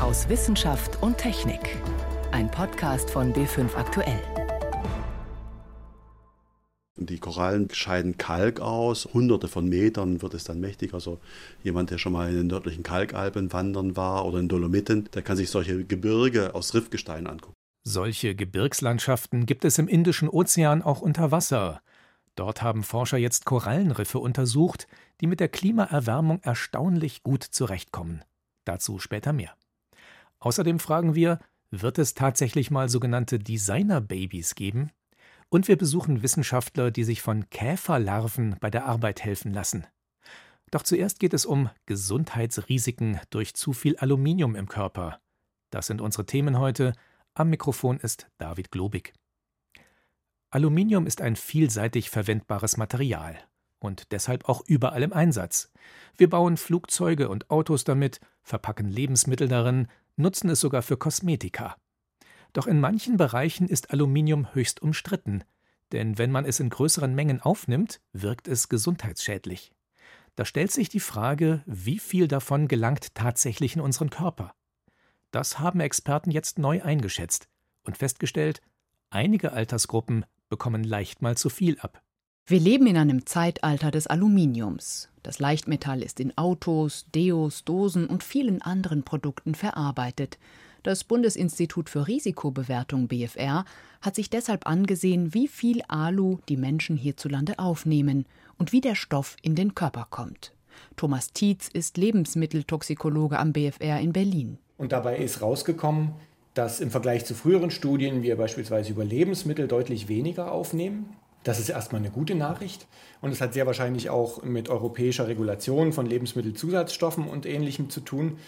aus Wissenschaft und Technik. Ein Podcast von B5 Aktuell. Die Korallen scheiden Kalk aus. Hunderte von Metern wird es dann mächtig. Also jemand, der schon mal in den nördlichen Kalkalpen wandern war oder in Dolomiten, der kann sich solche Gebirge aus Riffgestein angucken. Solche Gebirgslandschaften gibt es im Indischen Ozean auch unter Wasser. Dort haben Forscher jetzt Korallenriffe untersucht, die mit der Klimaerwärmung erstaunlich gut zurechtkommen. Dazu später mehr. Außerdem fragen wir, wird es tatsächlich mal sogenannte Designer-Babys geben? Und wir besuchen Wissenschaftler, die sich von Käferlarven bei der Arbeit helfen lassen. Doch zuerst geht es um Gesundheitsrisiken durch zu viel Aluminium im Körper. Das sind unsere Themen heute. Am Mikrofon ist David Globig. Aluminium ist ein vielseitig verwendbares Material und deshalb auch überall im Einsatz. Wir bauen Flugzeuge und Autos damit, verpacken Lebensmittel darin, nutzen es sogar für Kosmetika. Doch in manchen Bereichen ist Aluminium höchst umstritten, denn wenn man es in größeren Mengen aufnimmt, wirkt es gesundheitsschädlich. Da stellt sich die Frage, wie viel davon gelangt tatsächlich in unseren Körper. Das haben Experten jetzt neu eingeschätzt und festgestellt, einige Altersgruppen bekommen leicht mal zu viel ab. Wir leben in einem Zeitalter des Aluminiums. Das Leichtmetall ist in Autos, Deos, Dosen und vielen anderen Produkten verarbeitet. Das Bundesinstitut für Risikobewertung BFR hat sich deshalb angesehen, wie viel Alu die Menschen hierzulande aufnehmen und wie der Stoff in den Körper kommt. Thomas Tietz ist Lebensmitteltoxikologe am BFR in Berlin. Und dabei ist rausgekommen, dass im Vergleich zu früheren Studien wir beispielsweise über Lebensmittel deutlich weniger aufnehmen. Das ist erstmal eine gute Nachricht und es hat sehr wahrscheinlich auch mit europäischer Regulation von Lebensmittelzusatzstoffen und ähnlichem zu tun.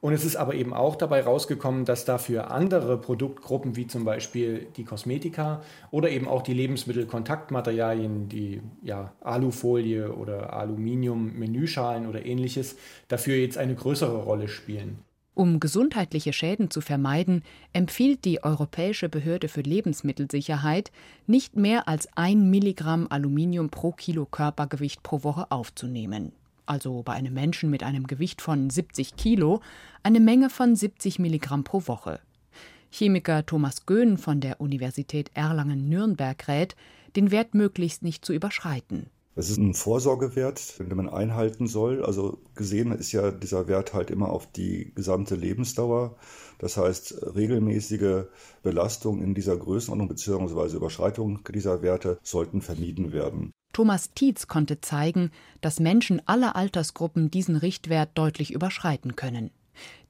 Und es ist aber eben auch dabei rausgekommen, dass dafür andere Produktgruppen wie zum Beispiel die Kosmetika oder eben auch die Lebensmittelkontaktmaterialien, die ja, Alufolie oder Aluminium-Menüschalen oder ähnliches, dafür jetzt eine größere Rolle spielen. Um gesundheitliche Schäden zu vermeiden, empfiehlt die Europäische Behörde für Lebensmittelsicherheit, nicht mehr als ein Milligramm Aluminium pro Kilo Körpergewicht pro Woche aufzunehmen. Also bei einem Menschen mit einem Gewicht von 70 Kilo eine Menge von 70 Milligramm pro Woche. Chemiker Thomas Göhn von der Universität Erlangen-Nürnberg rät, den Wert möglichst nicht zu überschreiten. Das ist ein Vorsorgewert, den man einhalten soll. Also gesehen ist ja dieser Wert halt immer auf die gesamte Lebensdauer. Das heißt, regelmäßige Belastungen in dieser Größenordnung bzw. Überschreitung dieser Werte sollten vermieden werden. Thomas Tietz konnte zeigen, dass Menschen aller Altersgruppen diesen Richtwert deutlich überschreiten können.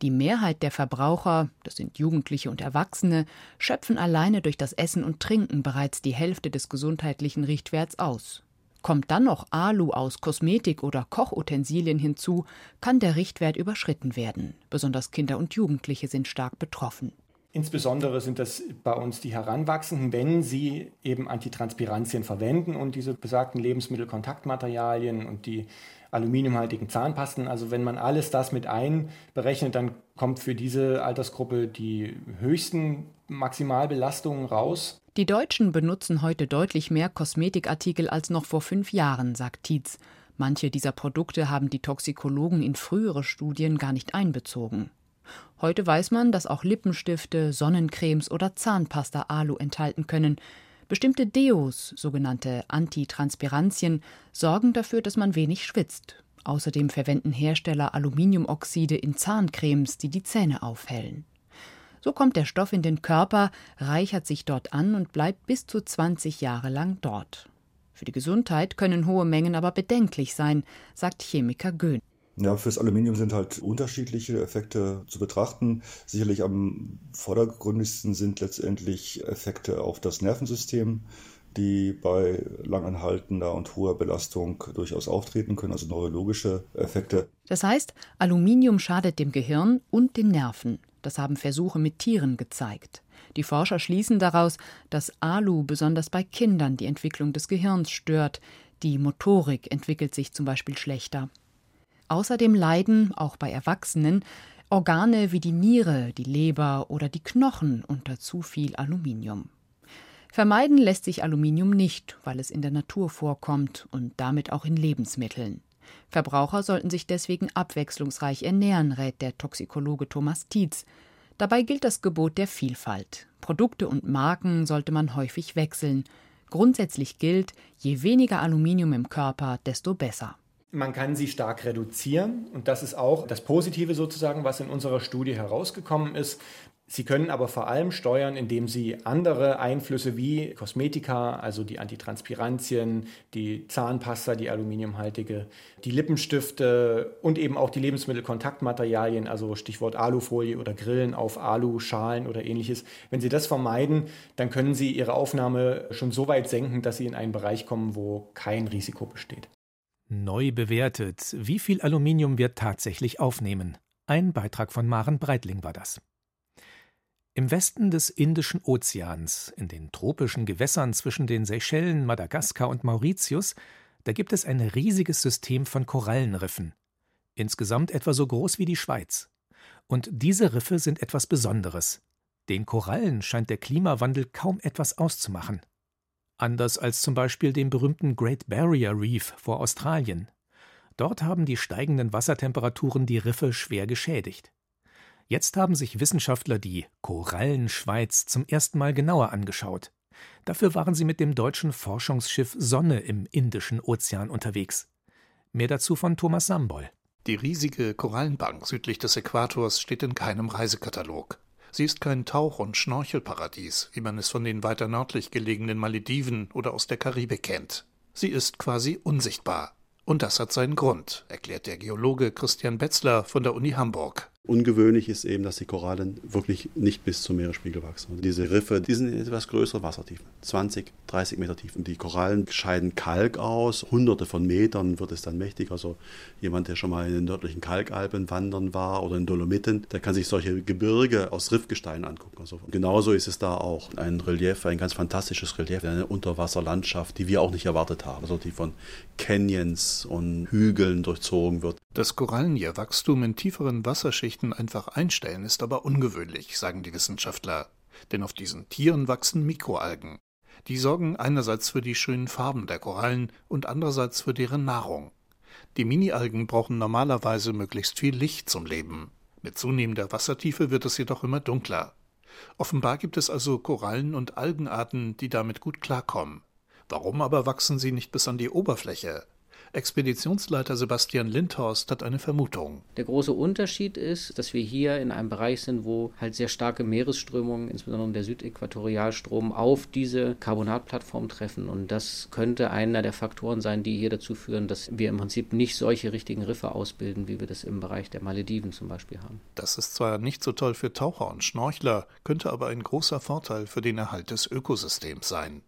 Die Mehrheit der Verbraucher, das sind Jugendliche und Erwachsene, schöpfen alleine durch das Essen und Trinken bereits die Hälfte des gesundheitlichen Richtwerts aus. Kommt dann noch Alu aus Kosmetik oder Kochutensilien hinzu, kann der Richtwert überschritten werden. Besonders Kinder und Jugendliche sind stark betroffen. Insbesondere sind das bei uns die Heranwachsenden, wenn sie eben Antitranspirantien verwenden und diese besagten Lebensmittelkontaktmaterialien und die aluminiumhaltigen Zahnpasten. Also wenn man alles das mit einberechnet, dann kommt für diese Altersgruppe die höchsten Maximalbelastungen raus. Die Deutschen benutzen heute deutlich mehr Kosmetikartikel als noch vor fünf Jahren, sagt Tietz. Manche dieser Produkte haben die Toxikologen in frühere Studien gar nicht einbezogen. Heute weiß man, dass auch Lippenstifte, Sonnencremes oder Zahnpasta Alu enthalten können. Bestimmte Deos, sogenannte Antitranspirantien, sorgen dafür, dass man wenig schwitzt. Außerdem verwenden Hersteller Aluminiumoxide in Zahncremes, die die Zähne aufhellen. So kommt der Stoff in den Körper, reichert sich dort an und bleibt bis zu 20 Jahre lang dort. Für die Gesundheit können hohe Mengen aber bedenklich sein, sagt Chemiker Göhn. Ja, fürs Aluminium sind halt unterschiedliche Effekte zu betrachten. Sicherlich am vordergründigsten sind letztendlich Effekte auf das Nervensystem, die bei langanhaltender und hoher Belastung durchaus auftreten können, also neurologische Effekte. Das heißt, Aluminium schadet dem Gehirn und den Nerven. Das haben Versuche mit Tieren gezeigt. Die Forscher schließen daraus, dass Alu besonders bei Kindern die Entwicklung des Gehirns stört. Die Motorik entwickelt sich zum Beispiel schlechter. Außerdem leiden, auch bei Erwachsenen, Organe wie die Niere, die Leber oder die Knochen unter zu viel Aluminium. Vermeiden lässt sich Aluminium nicht, weil es in der Natur vorkommt und damit auch in Lebensmitteln. Verbraucher sollten sich deswegen abwechslungsreich ernähren, rät der Toxikologe Thomas Tietz. Dabei gilt das Gebot der Vielfalt. Produkte und Marken sollte man häufig wechseln. Grundsätzlich gilt, je weniger Aluminium im Körper, desto besser. Man kann sie stark reduzieren und das ist auch das Positive sozusagen, was in unserer Studie herausgekommen ist. Sie können aber vor allem steuern, indem Sie andere Einflüsse wie Kosmetika, also die Antitranspirantien, die Zahnpasta, die aluminiumhaltige, die Lippenstifte und eben auch die Lebensmittelkontaktmaterialien, also Stichwort Alufolie oder Grillen auf Aluschalen oder ähnliches. Wenn Sie das vermeiden, dann können Sie Ihre Aufnahme schon so weit senken, dass Sie in einen Bereich kommen, wo kein Risiko besteht. Neu bewertet. Wie viel Aluminium wir tatsächlich aufnehmen? Ein Beitrag von Maren Breitling war das. Im Westen des Indischen Ozeans, in den tropischen Gewässern zwischen den Seychellen, Madagaskar und Mauritius, da gibt es ein riesiges System von Korallenriffen, insgesamt etwa so groß wie die Schweiz. Und diese Riffe sind etwas Besonderes. Den Korallen scheint der Klimawandel kaum etwas auszumachen. Anders als zum Beispiel dem berühmten Great Barrier Reef vor Australien. Dort haben die steigenden Wassertemperaturen die Riffe schwer geschädigt. Jetzt haben sich Wissenschaftler die Korallenschweiz zum ersten Mal genauer angeschaut. Dafür waren sie mit dem deutschen Forschungsschiff Sonne im Indischen Ozean unterwegs. Mehr dazu von Thomas Sambol. Die riesige Korallenbank südlich des Äquators steht in keinem Reisekatalog. Sie ist kein Tauch- und Schnorchelparadies, wie man es von den weiter nördlich gelegenen Malediven oder aus der Karibik kennt. Sie ist quasi unsichtbar. Und das hat seinen Grund, erklärt der Geologe Christian Betzler von der Uni Hamburg. Ungewöhnlich ist eben, dass die Korallen wirklich nicht bis zum Meeresspiegel wachsen. Und diese Riffe, die sind in etwas größere Wassertiefen, 20, 30 Meter tief. Und die Korallen scheiden Kalk aus, hunderte von Metern wird es dann mächtig. Also jemand, der schon mal in den nördlichen Kalkalpen wandern war oder in Dolomiten, der kann sich solche Gebirge aus Riffgestein angucken. Also genauso ist es da auch ein Relief, ein ganz fantastisches Relief, eine Unterwasserlandschaft, die wir auch nicht erwartet haben, also die von Canyons und Hügeln durchzogen wird. Das Korallenierwachstum in tieferen Wasserschichten einfach einstellen ist aber ungewöhnlich, sagen die Wissenschaftler. Denn auf diesen Tieren wachsen Mikroalgen. Die sorgen einerseits für die schönen Farben der Korallen und andererseits für deren Nahrung. Die Mini-Algen brauchen normalerweise möglichst viel Licht zum Leben. Mit zunehmender Wassertiefe wird es jedoch immer dunkler. Offenbar gibt es also Korallen und Algenarten, die damit gut klarkommen. Warum aber wachsen sie nicht bis an die Oberfläche? Expeditionsleiter Sebastian Lindhorst hat eine Vermutung. Der große Unterschied ist, dass wir hier in einem Bereich sind, wo halt sehr starke Meeresströmungen, insbesondere der Südäquatorialstrom, auf diese Carbonatplattform treffen. Und das könnte einer der Faktoren sein, die hier dazu führen, dass wir im Prinzip nicht solche richtigen Riffe ausbilden, wie wir das im Bereich der Malediven zum Beispiel haben. Das ist zwar nicht so toll für Taucher und Schnorchler, könnte aber ein großer Vorteil für den Erhalt des Ökosystems sein.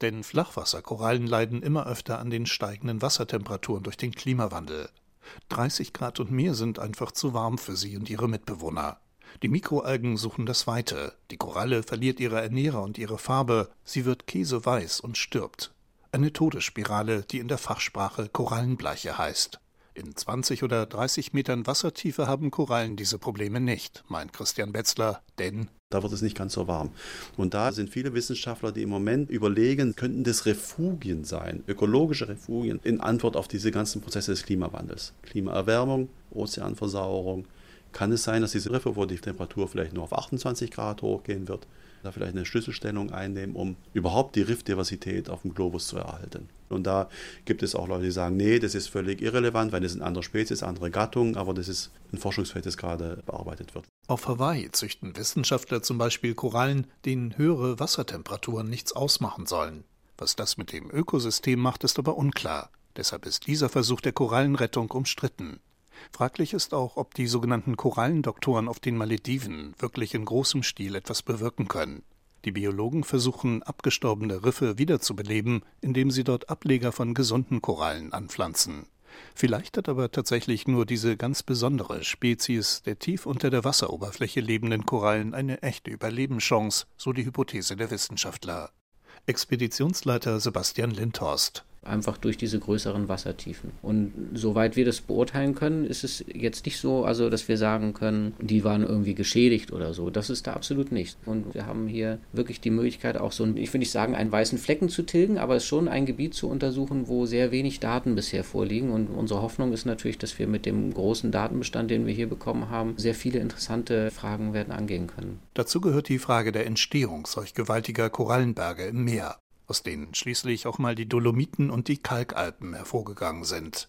Denn Flachwasserkorallen leiden immer öfter an den steigenden Wassertemperaturen durch den Klimawandel. 30 Grad und mehr sind einfach zu warm für sie und ihre Mitbewohner. Die Mikroalgen suchen das Weite. Die Koralle verliert ihre Ernährer und ihre Farbe. Sie wird käseweiß und stirbt. Eine Todesspirale, die in der Fachsprache Korallenbleiche heißt. In 20 oder 30 Metern Wassertiefe haben Korallen diese Probleme nicht, meint Christian Betzler, denn da wird es nicht ganz so warm. Und da sind viele Wissenschaftler, die im Moment überlegen, könnten das Refugien sein, ökologische Refugien in Antwort auf diese ganzen Prozesse des Klimawandels. Klimaerwärmung, Ozeanversauerung. Kann es sein, dass diese Riffe, wo die Temperatur vielleicht nur auf 28 Grad hochgehen wird, da vielleicht eine Schlüsselstellung einnehmen, um überhaupt die Riffdiversität auf dem Globus zu erhalten. Und da gibt es auch Leute, die sagen, nee, das ist völlig irrelevant, weil das sind andere Spezies, andere Gattungen, aber das ist ein Forschungsfeld, das gerade bearbeitet wird. Auf Hawaii züchten Wissenschaftler zum Beispiel Korallen, denen höhere Wassertemperaturen nichts ausmachen sollen. Was das mit dem Ökosystem macht, ist aber unklar. Deshalb ist dieser Versuch der Korallenrettung umstritten. Fraglich ist auch, ob die sogenannten Korallendoktoren auf den Malediven wirklich in großem Stil etwas bewirken können. Die Biologen versuchen, abgestorbene Riffe wiederzubeleben, indem sie dort Ableger von gesunden Korallen anpflanzen. Vielleicht hat aber tatsächlich nur diese ganz besondere Spezies der tief unter der Wasseroberfläche lebenden Korallen eine echte Überlebenschance, so die Hypothese der Wissenschaftler. Expeditionsleiter Sebastian Lindhorst. Einfach durch diese größeren Wassertiefen. Und soweit wir das beurteilen können, ist es jetzt nicht so, also dass wir sagen können, die waren irgendwie geschädigt oder so. Das ist da absolut nicht. Und wir haben hier wirklich die Möglichkeit, auch so, ich will nicht sagen, einen weißen Flecken zu tilgen, aber es schon ein Gebiet zu untersuchen, wo sehr wenig Daten bisher vorliegen. Und unsere Hoffnung ist natürlich, dass wir mit dem großen Datenbestand, den wir hier bekommen haben, sehr viele interessante Fragen werden angehen können. Dazu gehört die Frage der Entstehung solch gewaltiger Korallenberge im Meer aus denen schließlich auch mal die Dolomiten und die Kalkalpen hervorgegangen sind.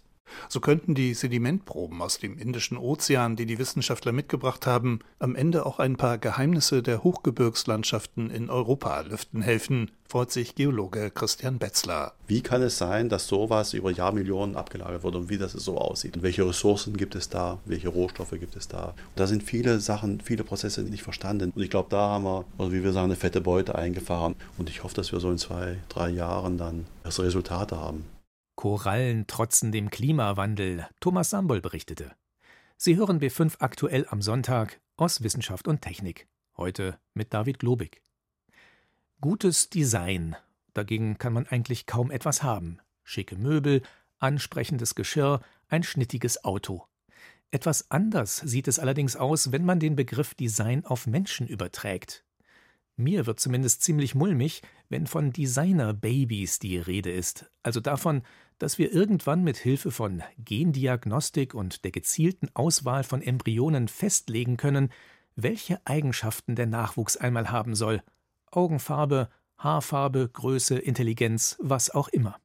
So könnten die Sedimentproben aus dem Indischen Ozean, die die Wissenschaftler mitgebracht haben, am Ende auch ein paar Geheimnisse der Hochgebirgslandschaften in Europa lüften helfen, freut sich Geologe Christian Betzler. Wie kann es sein, dass sowas über Jahrmillionen abgelagert wird und wie das so aussieht? Welche Ressourcen gibt es da? Welche Rohstoffe gibt es da? Und da sind viele Sachen, viele Prozesse nicht verstanden. Und ich glaube, da haben wir, oder wie wir sagen, eine fette Beute eingefahren. Und ich hoffe, dass wir so in zwei, drei Jahren dann das Resultate haben. Korallen trotzen dem Klimawandel, Thomas Sambol berichtete. Sie hören B5 aktuell am Sonntag aus Wissenschaft und Technik. Heute mit David Globig. Gutes Design. Dagegen kann man eigentlich kaum etwas haben. Schicke Möbel, ansprechendes Geschirr, ein schnittiges Auto. Etwas anders sieht es allerdings aus, wenn man den Begriff Design auf Menschen überträgt. Mir wird zumindest ziemlich mulmig, wenn von Designer-Babys die Rede ist, also davon, dass wir irgendwann mit Hilfe von Gendiagnostik und der gezielten Auswahl von Embryonen festlegen können, welche Eigenschaften der Nachwuchs einmal haben soll. Augenfarbe, Haarfarbe, Größe, Intelligenz, was auch immer.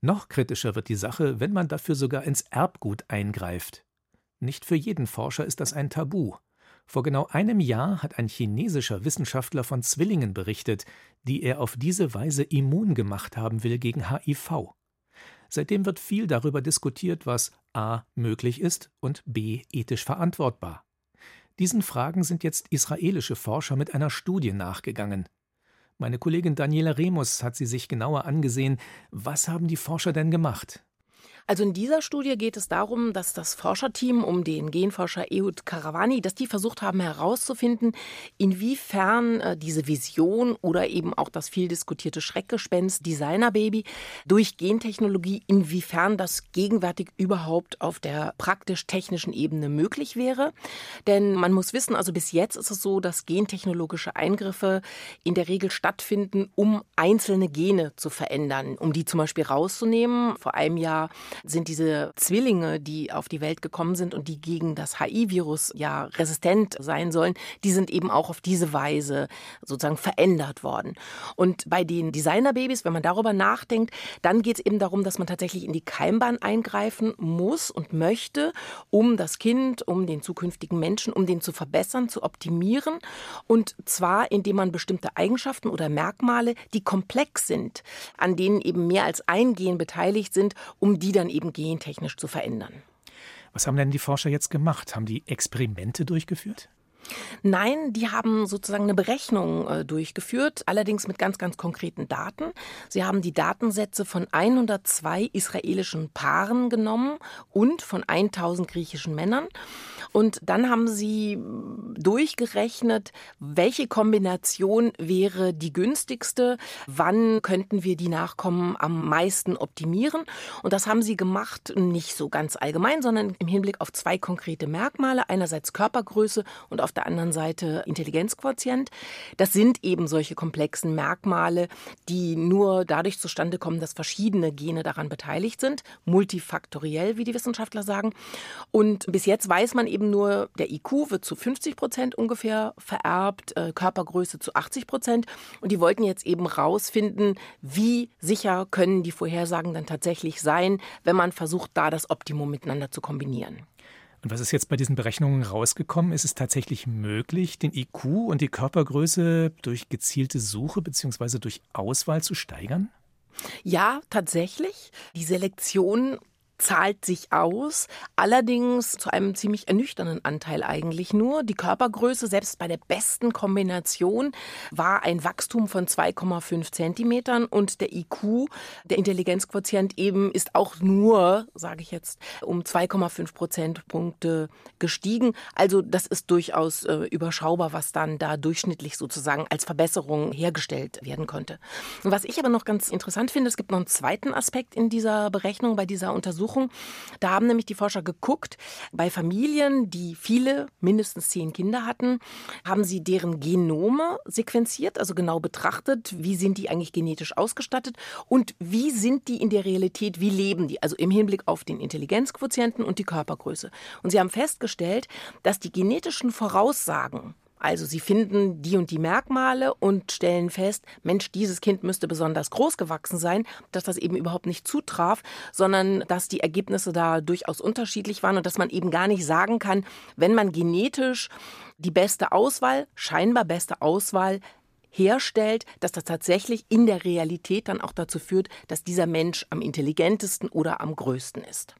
Noch kritischer wird die Sache, wenn man dafür sogar ins Erbgut eingreift. Nicht für jeden Forscher ist das ein Tabu. Vor genau einem Jahr hat ein chinesischer Wissenschaftler von Zwillingen berichtet, die er auf diese Weise immun gemacht haben will gegen HIV. Seitdem wird viel darüber diskutiert, was a. möglich ist und b. ethisch verantwortbar. Diesen Fragen sind jetzt israelische Forscher mit einer Studie nachgegangen. Meine Kollegin Daniela Remus hat sie sich genauer angesehen. Was haben die Forscher denn gemacht? Also in dieser Studie geht es darum, dass das Forscherteam um den Genforscher Ehud Karawani, dass die versucht haben herauszufinden, inwiefern äh, diese Vision oder eben auch das viel diskutierte Schreckgespenst Designerbaby durch Gentechnologie, inwiefern das gegenwärtig überhaupt auf der praktisch-technischen Ebene möglich wäre. Denn man muss wissen, also bis jetzt ist es so, dass gentechnologische Eingriffe in der Regel stattfinden, um einzelne Gene zu verändern, um die zum Beispiel rauszunehmen. Vor einem Jahr sind diese Zwillinge, die auf die Welt gekommen sind und die gegen das HIV-Virus ja resistent sein sollen, die sind eben auch auf diese Weise sozusagen verändert worden. Und bei den Designerbabys, wenn man darüber nachdenkt, dann geht es eben darum, dass man tatsächlich in die Keimbahn eingreifen muss und möchte, um das Kind, um den zukünftigen Menschen, um den zu verbessern, zu optimieren. Und zwar, indem man bestimmte Eigenschaften oder Merkmale, die komplex sind, an denen eben mehr als ein Gen beteiligt sind, um die dann dann eben gentechnisch zu verändern. Was haben denn die Forscher jetzt gemacht? Haben die Experimente durchgeführt? Nein, die haben sozusagen eine Berechnung äh, durchgeführt, allerdings mit ganz, ganz konkreten Daten. Sie haben die Datensätze von 102 israelischen Paaren genommen und von 1000 griechischen Männern. Und dann haben sie durchgerechnet, welche Kombination wäre die günstigste, wann könnten wir die Nachkommen am meisten optimieren. Und das haben sie gemacht, nicht so ganz allgemein, sondern im Hinblick auf zwei konkrete Merkmale. Einerseits Körpergröße und auf der anderen Seite Intelligenzquotient. Das sind eben solche komplexen Merkmale, die nur dadurch zustande kommen, dass verschiedene Gene daran beteiligt sind, multifaktoriell, wie die Wissenschaftler sagen. Und bis jetzt weiß man eben nur, der IQ wird zu 50 Prozent ungefähr vererbt, äh, Körpergröße zu 80 Prozent. Und die wollten jetzt eben rausfinden, wie sicher können die Vorhersagen dann tatsächlich sein, wenn man versucht, da das Optimum miteinander zu kombinieren. Und was ist jetzt bei diesen Berechnungen rausgekommen? Ist es tatsächlich möglich, den IQ und die Körpergröße durch gezielte Suche bzw. durch Auswahl zu steigern? Ja, tatsächlich. Die Selektion zahlt sich aus, allerdings zu einem ziemlich ernüchternden Anteil eigentlich nur. Die Körpergröße, selbst bei der besten Kombination, war ein Wachstum von 2,5 Zentimetern und der IQ, der Intelligenzquotient eben, ist auch nur, sage ich jetzt, um 2,5 Prozentpunkte gestiegen. Also das ist durchaus äh, überschaubar, was dann da durchschnittlich sozusagen als Verbesserung hergestellt werden konnte. Was ich aber noch ganz interessant finde, es gibt noch einen zweiten Aspekt in dieser Berechnung, bei dieser Untersuchung. Da haben nämlich die Forscher geguckt, bei Familien, die viele, mindestens zehn Kinder hatten, haben sie deren Genome sequenziert, also genau betrachtet, wie sind die eigentlich genetisch ausgestattet und wie sind die in der Realität, wie leben die, also im Hinblick auf den Intelligenzquotienten und die Körpergröße. Und sie haben festgestellt, dass die genetischen Voraussagen also sie finden die und die Merkmale und stellen fest, Mensch, dieses Kind müsste besonders groß gewachsen sein, dass das eben überhaupt nicht zutraf, sondern dass die Ergebnisse da durchaus unterschiedlich waren und dass man eben gar nicht sagen kann, wenn man genetisch die beste Auswahl, scheinbar beste Auswahl herstellt, dass das tatsächlich in der Realität dann auch dazu führt, dass dieser Mensch am intelligentesten oder am größten ist.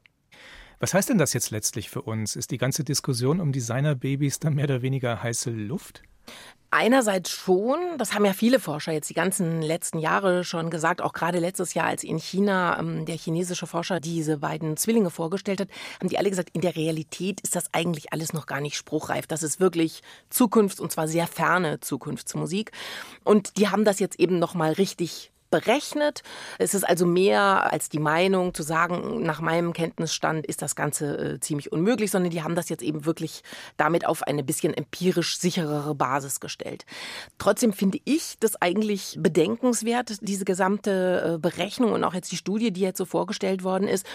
Was heißt denn das jetzt letztlich für uns? Ist die ganze Diskussion um Designerbabys dann mehr oder weniger heiße Luft? Einerseits schon, das haben ja viele Forscher jetzt die ganzen letzten Jahre schon gesagt, auch gerade letztes Jahr, als in China ähm, der chinesische Forscher diese beiden Zwillinge vorgestellt hat, haben die alle gesagt, in der Realität ist das eigentlich alles noch gar nicht spruchreif. Das ist wirklich Zukunft und zwar sehr ferne Zukunftsmusik. Und die haben das jetzt eben noch mal richtig berechnet. Es ist also mehr als die Meinung zu sagen, nach meinem Kenntnisstand ist das Ganze äh, ziemlich unmöglich, sondern die haben das jetzt eben wirklich damit auf eine bisschen empirisch sicherere Basis gestellt. Trotzdem finde ich das eigentlich bedenkenswert, diese gesamte äh, Berechnung und auch jetzt die Studie, die jetzt so vorgestellt worden ist,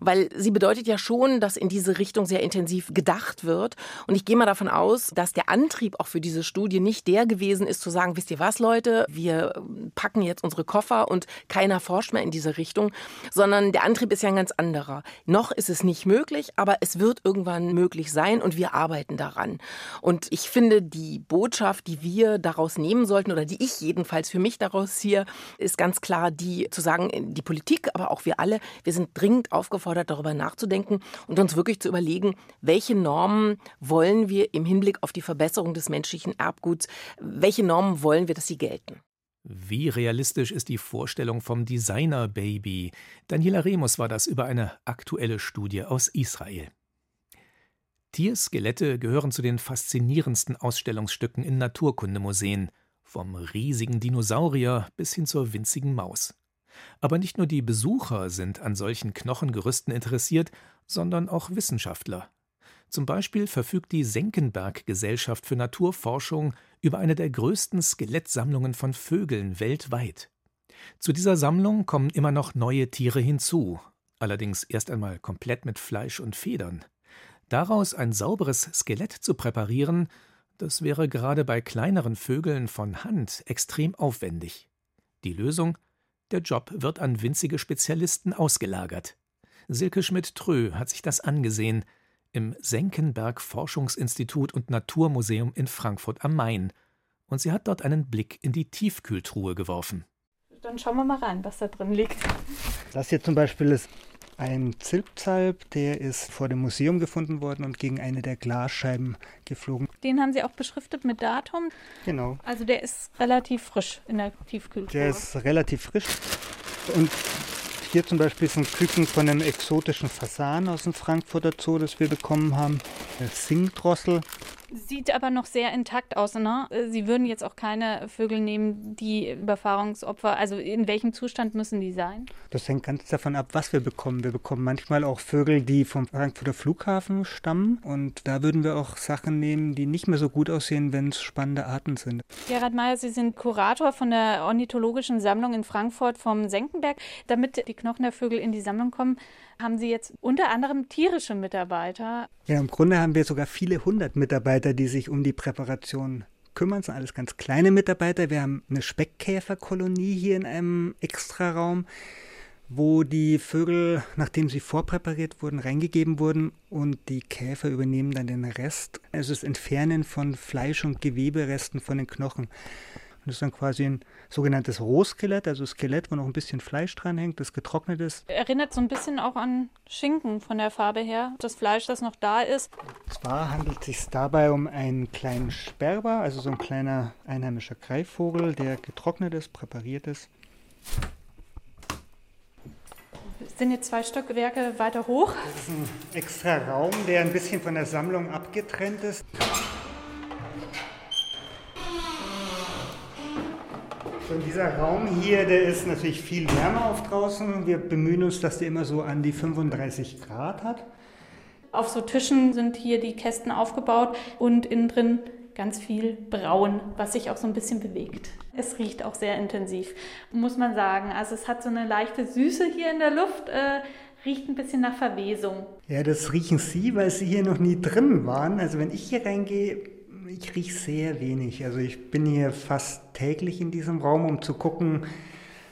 weil sie bedeutet ja schon, dass in diese Richtung sehr intensiv gedacht wird. Und ich gehe mal davon aus, dass der Antrieb auch für diese Studie nicht der gewesen ist, zu sagen, wisst ihr was, Leute, wir packen jetzt unsere Koffer Koffer und keiner forscht mehr in diese Richtung, sondern der Antrieb ist ja ein ganz anderer. Noch ist es nicht möglich, aber es wird irgendwann möglich sein und wir arbeiten daran. Und ich finde, die Botschaft, die wir daraus nehmen sollten oder die ich jedenfalls für mich daraus ziehe, ist ganz klar die zu sagen, die Politik, aber auch wir alle, wir sind dringend aufgefordert, darüber nachzudenken und uns wirklich zu überlegen, welche Normen wollen wir im Hinblick auf die Verbesserung des menschlichen Erbguts, welche Normen wollen wir, dass sie gelten. Wie realistisch ist die Vorstellung vom Designer-Baby? Daniela Remus war das über eine aktuelle Studie aus Israel. Tierskelette gehören zu den faszinierendsten Ausstellungsstücken in Naturkundemuseen, vom riesigen Dinosaurier bis hin zur winzigen Maus. Aber nicht nur die Besucher sind an solchen Knochengerüsten interessiert, sondern auch Wissenschaftler. Zum Beispiel verfügt die Senckenberg Gesellschaft für Naturforschung über eine der größten Skelettsammlungen von Vögeln weltweit. Zu dieser Sammlung kommen immer noch neue Tiere hinzu, allerdings erst einmal komplett mit Fleisch und Federn. Daraus ein sauberes Skelett zu präparieren, das wäre gerade bei kleineren Vögeln von Hand extrem aufwendig. Die Lösung? Der Job wird an winzige Spezialisten ausgelagert. Silke Schmidt-Trö hat sich das angesehen im Senckenberg Forschungsinstitut und Naturmuseum in Frankfurt am Main. Und sie hat dort einen Blick in die Tiefkühltruhe geworfen. Dann schauen wir mal rein, was da drin liegt. Das hier zum Beispiel ist ein Zilpzalp, der ist vor dem Museum gefunden worden und gegen eine der Glasscheiben geflogen. Den haben Sie auch beschriftet mit Datum? Genau. Also der ist relativ frisch in der Tiefkühltruhe. Der ist relativ frisch. Und hier zum Beispiel ist ein Küken von einem exotischen Fasan aus dem Frankfurter Zoo, das wir bekommen haben. Der Singdrossel. Sieht aber noch sehr intakt aus, ne? Sie würden jetzt auch keine Vögel nehmen, die Überfahrungsopfer, also in welchem Zustand müssen die sein? Das hängt ganz davon ab, was wir bekommen. Wir bekommen manchmal auch Vögel, die vom Frankfurter Flughafen stammen und da würden wir auch Sachen nehmen, die nicht mehr so gut aussehen, wenn es spannende Arten sind. Gerhard Meyer, Sie sind Kurator von der Ornithologischen Sammlung in Frankfurt vom Senckenberg. Damit die Knochen der Vögel in die Sammlung kommen, haben Sie jetzt unter anderem tierische Mitarbeiter. Ja, im Grunde haben wir sogar viele hundert Mitarbeiter, die sich um die Präparation kümmern. Das sind alles ganz kleine Mitarbeiter. Wir haben eine Speckkäferkolonie hier in einem Extraraum, wo die Vögel, nachdem sie vorpräpariert wurden, reingegeben wurden und die Käfer übernehmen dann den Rest, also das Entfernen von Fleisch- und Geweberesten von den Knochen. das ist dann quasi ein sogenanntes Rohskelett, also Skelett, wo noch ein bisschen Fleisch dran hängt, das getrocknet ist. Erinnert so ein bisschen auch an Schinken von der Farbe her, das Fleisch, das noch da ist. Und zwar handelt es sich dabei um einen kleinen Sperber, also so ein kleiner einheimischer Greifvogel, der getrocknet ist, präpariert ist. Wir sind jetzt zwei Stockwerke weiter hoch. Das ist ein extra Raum, der ein bisschen von der Sammlung abgetrennt ist. Und dieser Raum hier, der ist natürlich viel wärmer auf draußen. Wir bemühen uns, dass der immer so an die 35 Grad hat. Auf so Tischen sind hier die Kästen aufgebaut und innen drin ganz viel Braun, was sich auch so ein bisschen bewegt. Es riecht auch sehr intensiv, muss man sagen. Also es hat so eine leichte Süße hier in der Luft, äh, riecht ein bisschen nach Verwesung. Ja, das riechen Sie, weil Sie hier noch nie drin waren. Also wenn ich hier reingehe, ich rieche sehr wenig. Also ich bin hier fast täglich in diesem Raum, um zu gucken,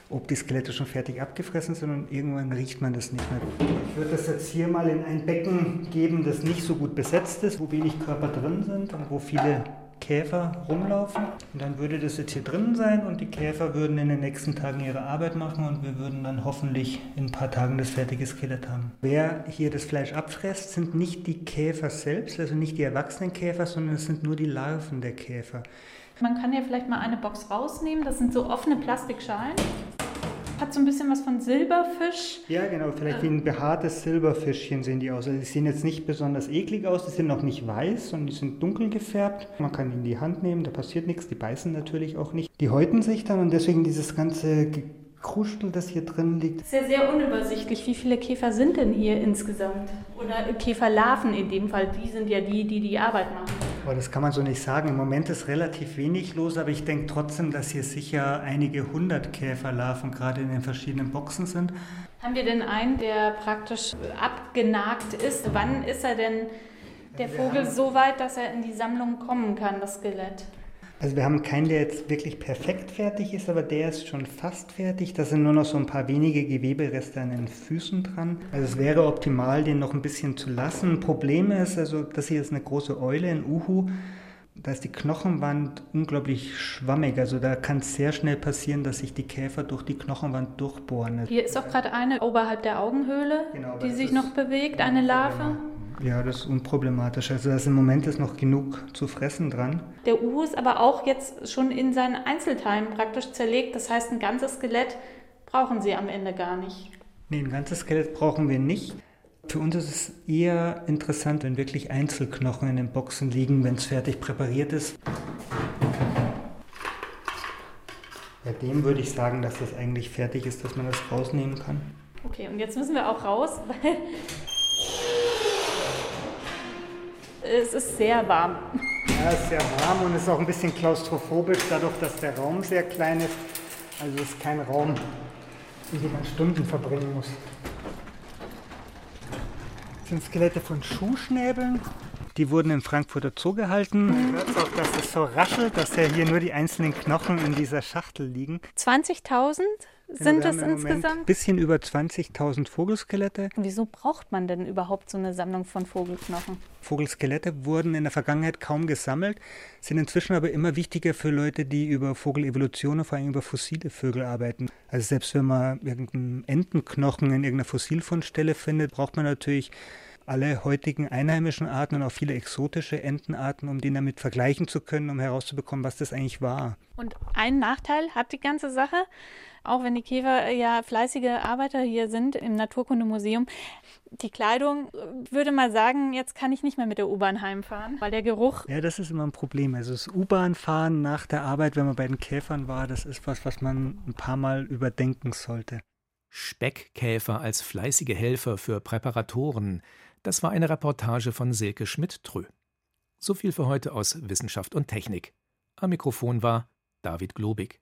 ob die Skelette schon fertig abgefressen sind und irgendwann riecht man das nicht mehr. Ich würde das jetzt hier mal in ein Becken geben, das nicht so gut besetzt ist, wo wenig Körper drin sind und wo viele Käfer rumlaufen. Und dann würde das jetzt hier drin sein und die Käfer würden in den nächsten Tagen ihre Arbeit machen und wir würden dann hoffentlich in ein paar Tagen das fertige Skelett haben. Wer hier das Fleisch abfresst, sind nicht die Käfer selbst, also nicht die erwachsenen Käfer, sondern es sind nur die Larven der Käfer. Man kann ja vielleicht mal eine Box rausnehmen. Das sind so offene Plastikschalen. Hat so ein bisschen was von Silberfisch. Ja, genau, vielleicht wie ein behaartes Silberfischchen sehen die aus. Also die sehen jetzt nicht besonders eklig aus, die sind noch nicht weiß, sondern die sind dunkel gefärbt. Man kann die in die Hand nehmen, da passiert nichts, die beißen natürlich auch nicht. Die häuten sich dann und deswegen dieses ganze Kruschel, das hier drin liegt. Sehr, sehr unübersichtlich. Wie viele Käfer sind denn hier insgesamt? Oder Käferlarven in dem Fall, die sind ja die, die die Arbeit machen. Aber das kann man so nicht sagen. Im Moment ist relativ wenig los, aber ich denke trotzdem, dass hier sicher einige hundert Käferlarven gerade in den verschiedenen Boxen sind. Haben wir denn einen, der praktisch abgenagt ist? Wann ist er denn der Vogel so weit, dass er in die Sammlung kommen kann, das Skelett? Also wir haben keinen, der jetzt wirklich perfekt fertig ist, aber der ist schon fast fertig. Da sind nur noch so ein paar wenige Gewebereste an den Füßen dran. Also es wäre optimal, den noch ein bisschen zu lassen. Problem ist, also das hier ist eine große Eule, ein Uhu. Da ist die Knochenwand unglaublich schwammig. Also da kann es sehr schnell passieren, dass sich die Käfer durch die Knochenwand durchbohren. Hier ist auch gerade eine oberhalb der Augenhöhle, genau, die sich noch bewegt, eine Larve. Ja, das ist unproblematisch. Also da ist im Moment ist noch genug zu fressen dran. Der Uhu ist aber auch jetzt schon in seinen Einzelteilen praktisch zerlegt. Das heißt, ein ganzes Skelett brauchen Sie am Ende gar nicht. Nee, ein ganzes Skelett brauchen wir nicht. Für uns ist es eher interessant, wenn wirklich Einzelknochen in den Boxen liegen, wenn es fertig präpariert ist. Bei dem würde ich sagen, dass das eigentlich fertig ist, dass man das rausnehmen kann. Okay, und jetzt müssen wir auch raus, weil es ist sehr warm. Ja, es ist sehr warm und ist auch ein bisschen klaustrophobisch, dadurch, dass der Raum sehr klein ist. Also es ist kein Raum, in dem man Stunden verbringen muss. Das sind Skelette von Schuhschnäbeln. Die wurden in Frankfurter Zoo gehalten. Man hört auch, dass es so raschelt, dass ja hier nur die einzelnen Knochen in dieser Schachtel liegen. 20.000 sind wir es insgesamt? Ein bisschen über 20.000 Vogelskelette. Wieso braucht man denn überhaupt so eine Sammlung von Vogelknochen? Vogelskelette wurden in der Vergangenheit kaum gesammelt, sind inzwischen aber immer wichtiger für Leute, die über Vogelevolution und vor allem über fossile Vögel arbeiten. Also selbst wenn man irgendeinen Entenknochen in irgendeiner Fossilfundstelle findet, braucht man natürlich alle heutigen einheimischen Arten und auch viele exotische Entenarten, um die damit vergleichen zu können, um herauszubekommen, was das eigentlich war. Und ein Nachteil hat die ganze Sache, auch wenn die Käfer ja fleißige Arbeiter hier sind im Naturkundemuseum. Die Kleidung, äh, würde mal sagen, jetzt kann ich nicht mehr mit der U-Bahn heimfahren, weil der Geruch. Ja, das ist immer ein Problem. Also das U-Bahn-Fahren nach der Arbeit, wenn man bei den Käfern war, das ist was, was man ein paar Mal überdenken sollte. Speckkäfer als fleißige Helfer für Präparatoren. Das war eine Reportage von Silke Schmidt-Trö. So viel für heute aus Wissenschaft und Technik. Am Mikrofon war David Globig.